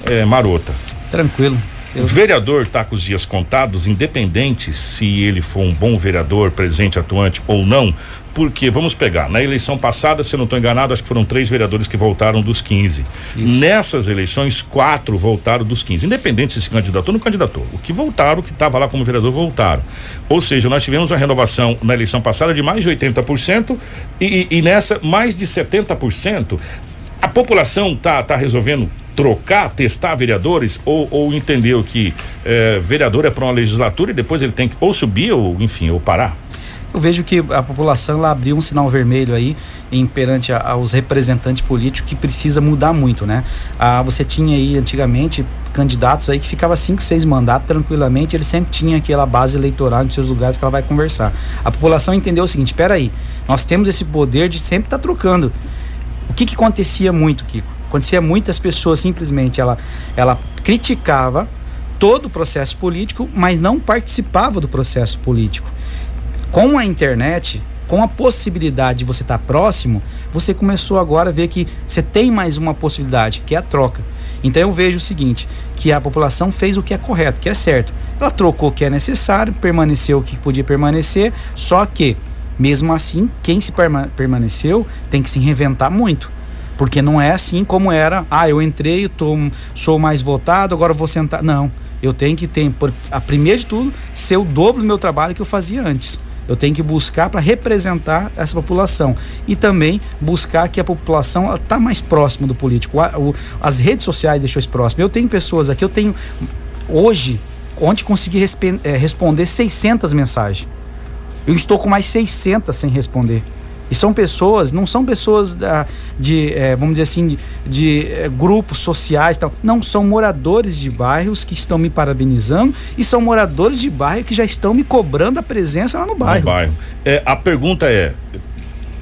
é, marota. Tranquilo. O vereador está com os dias contados, independente se ele for um bom vereador, presente, atuante ou não, porque vamos pegar, na eleição passada, se eu não estou enganado, acho que foram três vereadores que voltaram dos 15. Nessas eleições, quatro voltaram dos 15. Independente se se candidatou ou não candidatou. O que voltaram, o que estava lá como vereador, voltaram. Ou seja, nós tivemos uma renovação na eleição passada de mais de 80% e, e, e nessa mais de 70%. A população tá, tá resolvendo trocar, testar vereadores ou, ou entendeu que eh, vereador é para uma legislatura e depois ele tem que ou subir ou, enfim, ou parar? Eu vejo que a população ela abriu um sinal vermelho aí em perante a- aos representantes políticos que precisa mudar muito, né? Ah, você tinha aí antigamente candidatos aí que ficava cinco, seis mandatos tranquilamente, ele sempre tinha aquela base eleitoral nos seus lugares que ela vai conversar. A população entendeu o seguinte, espera aí, nós temos esse poder de sempre estar trocando. O que que acontecia muito, Kiko? Acontecia muitas pessoas simplesmente ela ela criticava todo o processo político, mas não participava do processo político Com a internet, com a possibilidade de você estar próximo, você começou agora a ver que você tem mais uma possibilidade, que é a troca. Então eu vejo o seguinte, que a população fez o que é correto, que é certo. Ela trocou o que é necessário, permaneceu o que podia permanecer, só que mesmo assim, quem se perma permaneceu tem que se reinventar muito. Porque não é assim como era, ah, eu entrei, tô, sou mais votado, agora vou sentar. Não. Eu tenho que ter, a primeiro de tudo, ser o dobro do meu trabalho que eu fazia antes. Eu tenho que buscar para representar essa população e também buscar que a população está mais próxima do político. As redes sociais deixou isso próximo. Eu tenho pessoas aqui, eu tenho hoje, onde consegui é, responder 600 mensagens. Eu estou com mais 600 sem responder. E são pessoas, não são pessoas da, de, é, vamos dizer assim, de, de é, grupos sociais tal. Não, são moradores de bairros que estão me parabenizando e são moradores de bairro que já estão me cobrando a presença lá no bairro. No bairro. É, a pergunta é: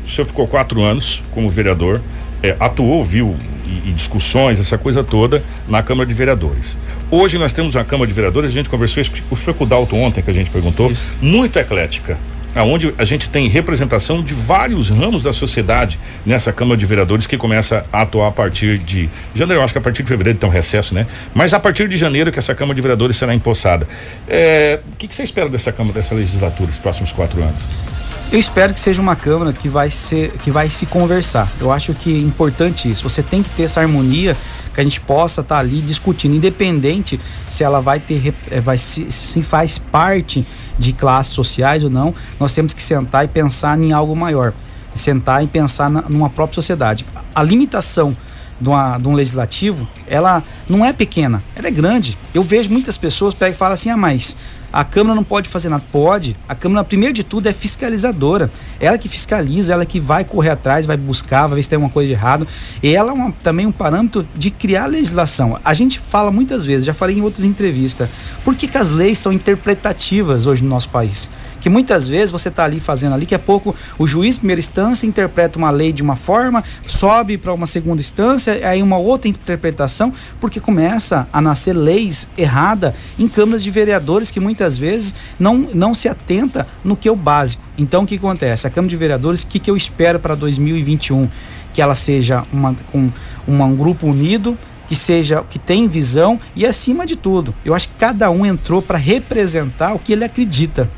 o senhor ficou quatro anos como vereador, é, atuou, viu e, e, discussões, essa coisa toda, na Câmara de Vereadores. Hoje nós temos uma Câmara de Vereadores, a gente conversou isso, o Dalton ontem que a gente perguntou, isso. muito eclética aonde a gente tem representação de vários ramos da sociedade nessa Câmara de Vereadores que começa a atuar a partir de janeiro, acho que a partir de fevereiro tem um recesso, né? Mas a partir de janeiro que essa Câmara de Vereadores será empossada. É, o que, que você espera dessa Câmara, dessa legislatura, os próximos quatro anos? Eu espero que seja uma câmara que vai ser, que vai se conversar. Eu acho que é importante isso. Você tem que ter essa harmonia que a gente possa estar tá ali discutindo, independente se ela vai ter, eh, vai se, se faz parte de classes sociais ou não. Nós temos que sentar e pensar em algo maior, sentar e pensar na, numa própria sociedade. A limitação de, uma, de, um legislativo, ela não é pequena, ela é grande. Eu vejo muitas pessoas pegam e falam assim, ah, mas a Câmara não pode fazer nada. Pode. A Câmara, primeiro de tudo, é fiscalizadora. Ela que fiscaliza, ela que vai correr atrás, vai buscar, vai ver se tem alguma coisa de errado. E ela é uma, também um parâmetro de criar legislação. A gente fala muitas vezes, já falei em outras entrevistas, por que, que as leis são interpretativas hoje no nosso país? Que muitas vezes você está ali fazendo ali, que a pouco o juiz primeira instância interpreta uma lei de uma forma, sobe para uma segunda instância, aí uma outra interpretação, porque começa a nascer leis erradas em câmaras de vereadores que muitas vezes não, não se atenta no que é o básico. Então o que acontece? A Câmara de Vereadores, o que, que eu espero para 2021? Que ela seja uma, com uma, um grupo unido, que seja que tem visão e acima de tudo, eu acho que cada um entrou para representar o que ele acredita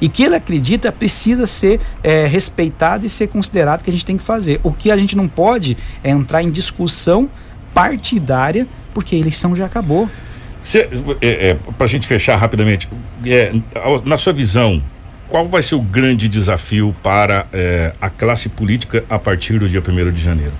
e que ele acredita precisa ser é, respeitado e ser considerado que a gente tem que fazer. O que a gente não pode é entrar em discussão partidária, porque a eleição já acabou. é, é, Para a gente fechar rapidamente, é, na sua visão, qual vai ser o grande desafio para é, a classe política a partir do dia 1 de janeiro?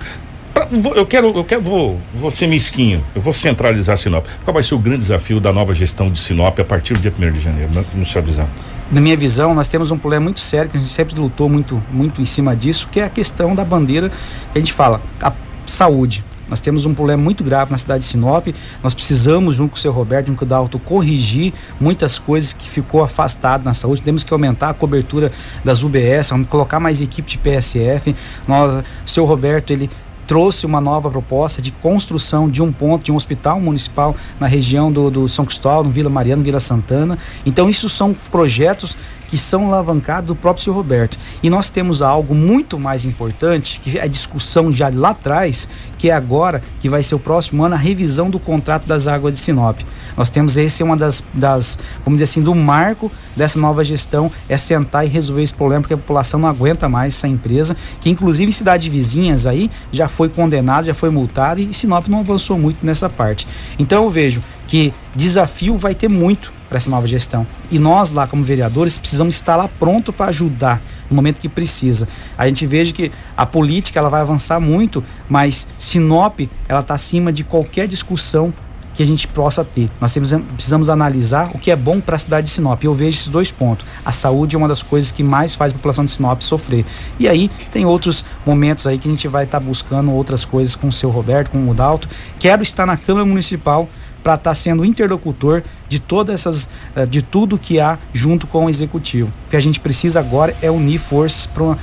eu quero, eu quero, vou, vou ser mesquinho, eu vou centralizar Sinop. Qual vai ser o grande desafio da nova gestão de Sinop a partir do dia 1 de janeiro, na, na sua visão? Na minha visão, nós temos um problema muito sério, que a gente sempre lutou muito, muito em cima disso, que é a questão da bandeira que a gente fala, a saúde. Nós temos um problema muito grave na cidade de Sinop. Nós precisamos, junto com o seu Roberto, junto com o Dalto, corrigir muitas coisas que ficou afastado na saúde. Temos que aumentar a cobertura das UBS, colocar mais equipe de PSF. Nós, o seu Roberto, ele trouxe uma nova proposta de construção de um ponto, de um hospital municipal na região do, do São Cristóvão, Vila Mariana, Vila Santana. Então, isso são projetos que são alavancados do próprio senhor Roberto. E nós temos algo muito mais importante, que é a discussão já lá atrás, que é agora, que vai ser o próximo ano, a revisão do contrato das águas de Sinop. Nós temos esse é uma das, das, vamos dizer assim, do marco dessa nova gestão, é sentar e resolver esse problema, porque a população não aguenta mais essa empresa, que inclusive em cidades vizinhas aí já foi condenada, já foi multada e Sinop não avançou muito nessa parte. Então eu vejo que desafio vai ter muito para essa nova gestão. E nós lá como vereadores precisamos estar lá pronto para ajudar no momento que precisa. A gente veja que a política ela vai avançar muito, mas Sinop ela está acima de qualquer discussão que a gente possa ter. Nós temos, precisamos analisar o que é bom para a cidade de Sinop. Eu vejo esses dois pontos. A saúde é uma das coisas que mais faz a população de Sinop sofrer. E aí tem outros momentos aí que a gente vai estar tá buscando outras coisas com o seu Roberto, com o Dalto. Quero estar na Câmara Municipal para estar tá sendo interlocutor de todas essas, eh, de tudo que há junto com o executivo. O que a gente precisa agora é unir forças para uma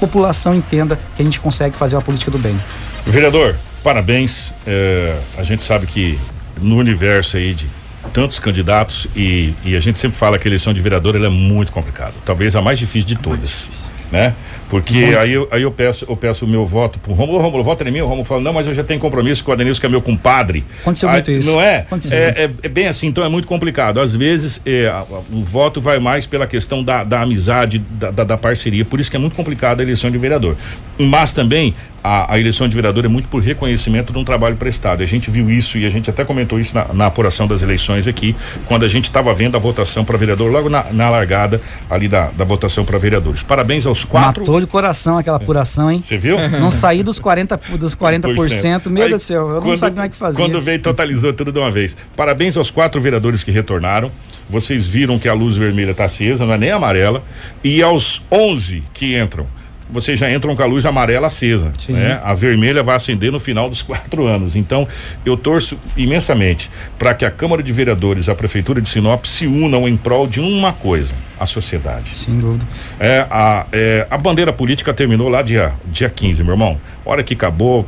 população entenda que a gente consegue fazer uma política do bem. Vereador, parabéns. É, a gente sabe que no universo aí de tantos candidatos e, e a gente sempre fala que a eleição de vereador é muito complicada, talvez a mais difícil de todas né? Porque aí, eu, aí eu peço eu peço o meu voto pro Romulo, Romulo, vota em mim, o Romulo fala, não, mas eu já tenho compromisso com o Adenilson, que é meu compadre. Aconteceu muito isso. Não é? É, é? é, bem assim, então é muito complicado. Às vezes é, o voto vai mais pela questão da, da amizade, da, da, da, parceria, por isso que é muito complicado a eleição de vereador. Mas também a, a, eleição de vereador é muito por reconhecimento de um trabalho prestado. A gente viu isso e a gente até comentou isso na, na apuração das eleições aqui, quando a gente estava vendo a votação para vereador, logo na, na largada ali da, da votação para vereadores. Parabéns aos quatro. Matou de coração aquela apuração, hein? Você viu? Não saí dos 40%, dos 40%. Meu Deus do céu, eu quando, não sabia mais o que fazer. Quando veio, totalizou tudo de uma vez. Parabéns aos quatro vereadores que retornaram. Vocês viram que a luz vermelha está acesa, não é nem amarela. E aos 11 que entram vocês já entram com a luz amarela acesa, né? A vermelha vai acender no final dos [laughs] quatro anos. Então, eu torço imensamente para que a Câmara de Vereadores, a Prefeitura de Sinop se unam em prol de uma coisa: a sociedade. Sem dúvida. É, a, é, a bandeira política terminou lá dia, dia 15, meu irmão. Hora que acabou,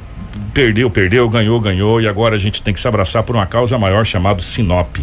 perdeu, perdeu, ganhou, ganhou, e agora a gente tem que se abraçar por uma causa maior chamada Sinop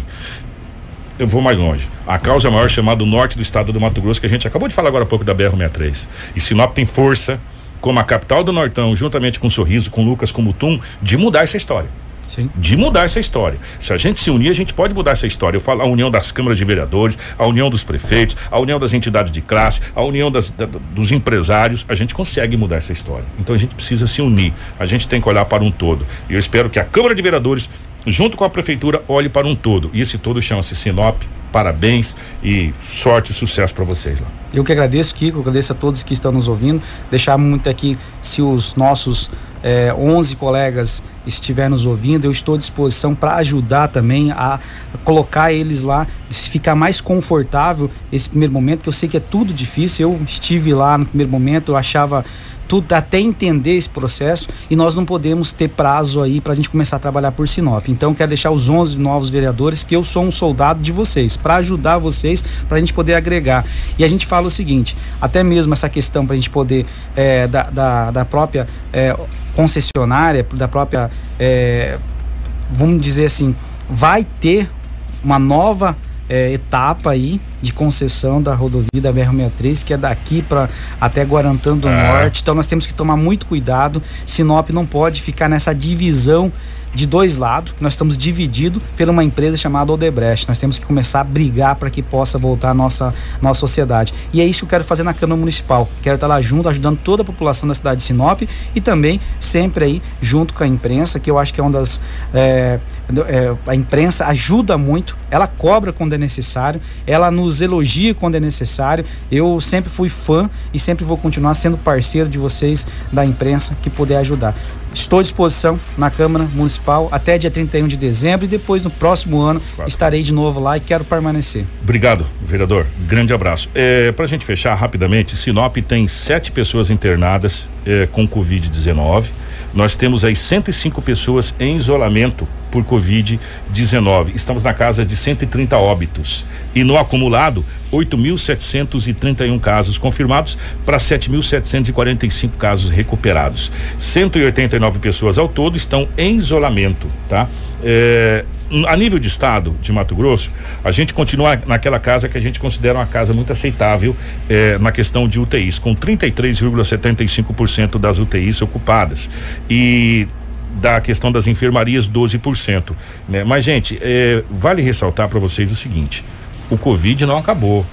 eu vou mais longe. A causa maior chamada Norte do Estado do Mato Grosso, que a gente acabou de falar agora há pouco da BR-63. E Sinop tem força, como a capital do Nortão, juntamente com Sorriso, com Lucas, com Mutum, de mudar essa história. Sim. De mudar essa história. Se a gente se unir, a gente pode mudar essa história. Eu falo a união das câmaras de vereadores, a união dos prefeitos, a união das entidades de classe, a união das, da, dos empresários. A gente consegue mudar essa história. Então a gente precisa se unir. A gente tem que olhar para um todo. E eu espero que a Câmara de Vereadores junto com a prefeitura, olhe para um todo. E esse todo chama-se Sinop. Parabéns e sorte e sucesso para vocês lá. Eu que agradeço, Kiko, agradeço a todos que estão nos ouvindo. Deixar muito aqui, se os nossos eh, 11 colegas estiverem nos ouvindo, eu estou à disposição para ajudar também a colocar eles lá, se ficar mais confortável esse primeiro momento, que eu sei que é tudo difícil. Eu estive lá no primeiro momento, eu achava tudo até entender esse processo e nós não podemos ter prazo aí para a gente começar a trabalhar por Sinop. Então quero deixar os 11 novos vereadores que eu sou um soldado de vocês para ajudar vocês para a gente poder agregar. E a gente fala o seguinte, até mesmo essa questão para a gente poder é, da, da, da, própria é, concessionária, da própria é, vamos dizer assim, vai ter uma nova é, etapa aí de concessão da rodovia da BR-63, que é daqui para até Guarantã do é. Norte. Então nós temos que tomar muito cuidado. Sinop não pode ficar nessa divisão de dois lados, nós estamos divididos por uma empresa chamada Odebrecht. Nós temos que começar a brigar para que possa voltar a nossa, nossa sociedade. E é isso que eu quero fazer na Câmara Municipal. Quero estar lá junto, ajudando toda a população da cidade de Sinop e também sempre aí junto com a imprensa, que eu acho que é uma das. É, é, a imprensa ajuda muito, ela cobra quando é necessário, ela nos elogia quando é necessário. Eu sempre fui fã e sempre vou continuar sendo parceiro de vocês da imprensa que puder ajudar. Estou à disposição na Câmara Municipal até dia 31 de dezembro e depois no próximo ano claro. estarei de novo lá e quero permanecer. Obrigado, vereador. Grande abraço. É, Para a gente fechar rapidamente, Sinop tem sete pessoas internadas é, com Covid-19. Nós temos aí 105 pessoas em isolamento por Covid-19. Estamos na casa de 130 óbitos. E no acumulado, 8.731 casos confirmados para 7.745 casos recuperados. 189 pessoas ao todo estão em isolamento, tá? É, a nível de estado de Mato Grosso, a gente continua naquela casa que a gente considera uma casa muito aceitável é, na questão de UTIs, com 33,75% das UTIs ocupadas. E da questão das enfermarias 12%. Né? Mas, gente, é, vale ressaltar para vocês o seguinte: o Covid não acabou.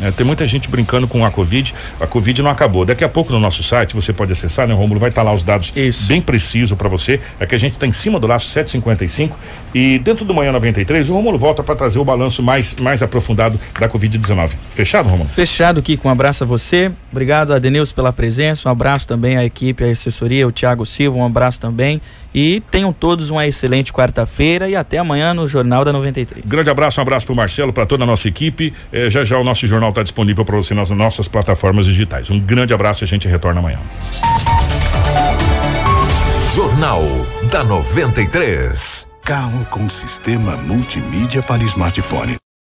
É, tem muita gente brincando com a Covid. A Covid não acabou. Daqui a pouco no nosso site você pode acessar, né, Romulo? Vai estar tá lá os dados Isso. bem preciso para você. É que a gente está em cima do laço 755 e dentro do Manhã 93 o Romulo volta para trazer o balanço mais, mais aprofundado da Covid-19. Fechado, Romulo? Fechado, Kiko. Um abraço a você. Obrigado, Adenilson, pela presença. Um abraço também à equipe, à assessoria, o Thiago Silva. Um abraço também. E tenham todos uma excelente quarta-feira e até amanhã no Jornal da 93. Grande abraço, um abraço para o Marcelo, para toda a nossa equipe. Eh, já já o nosso jornal está disponível para você nas nossas plataformas digitais. Um grande abraço e a gente retorna amanhã. Jornal da 93. Carro com sistema multimídia para smartphone.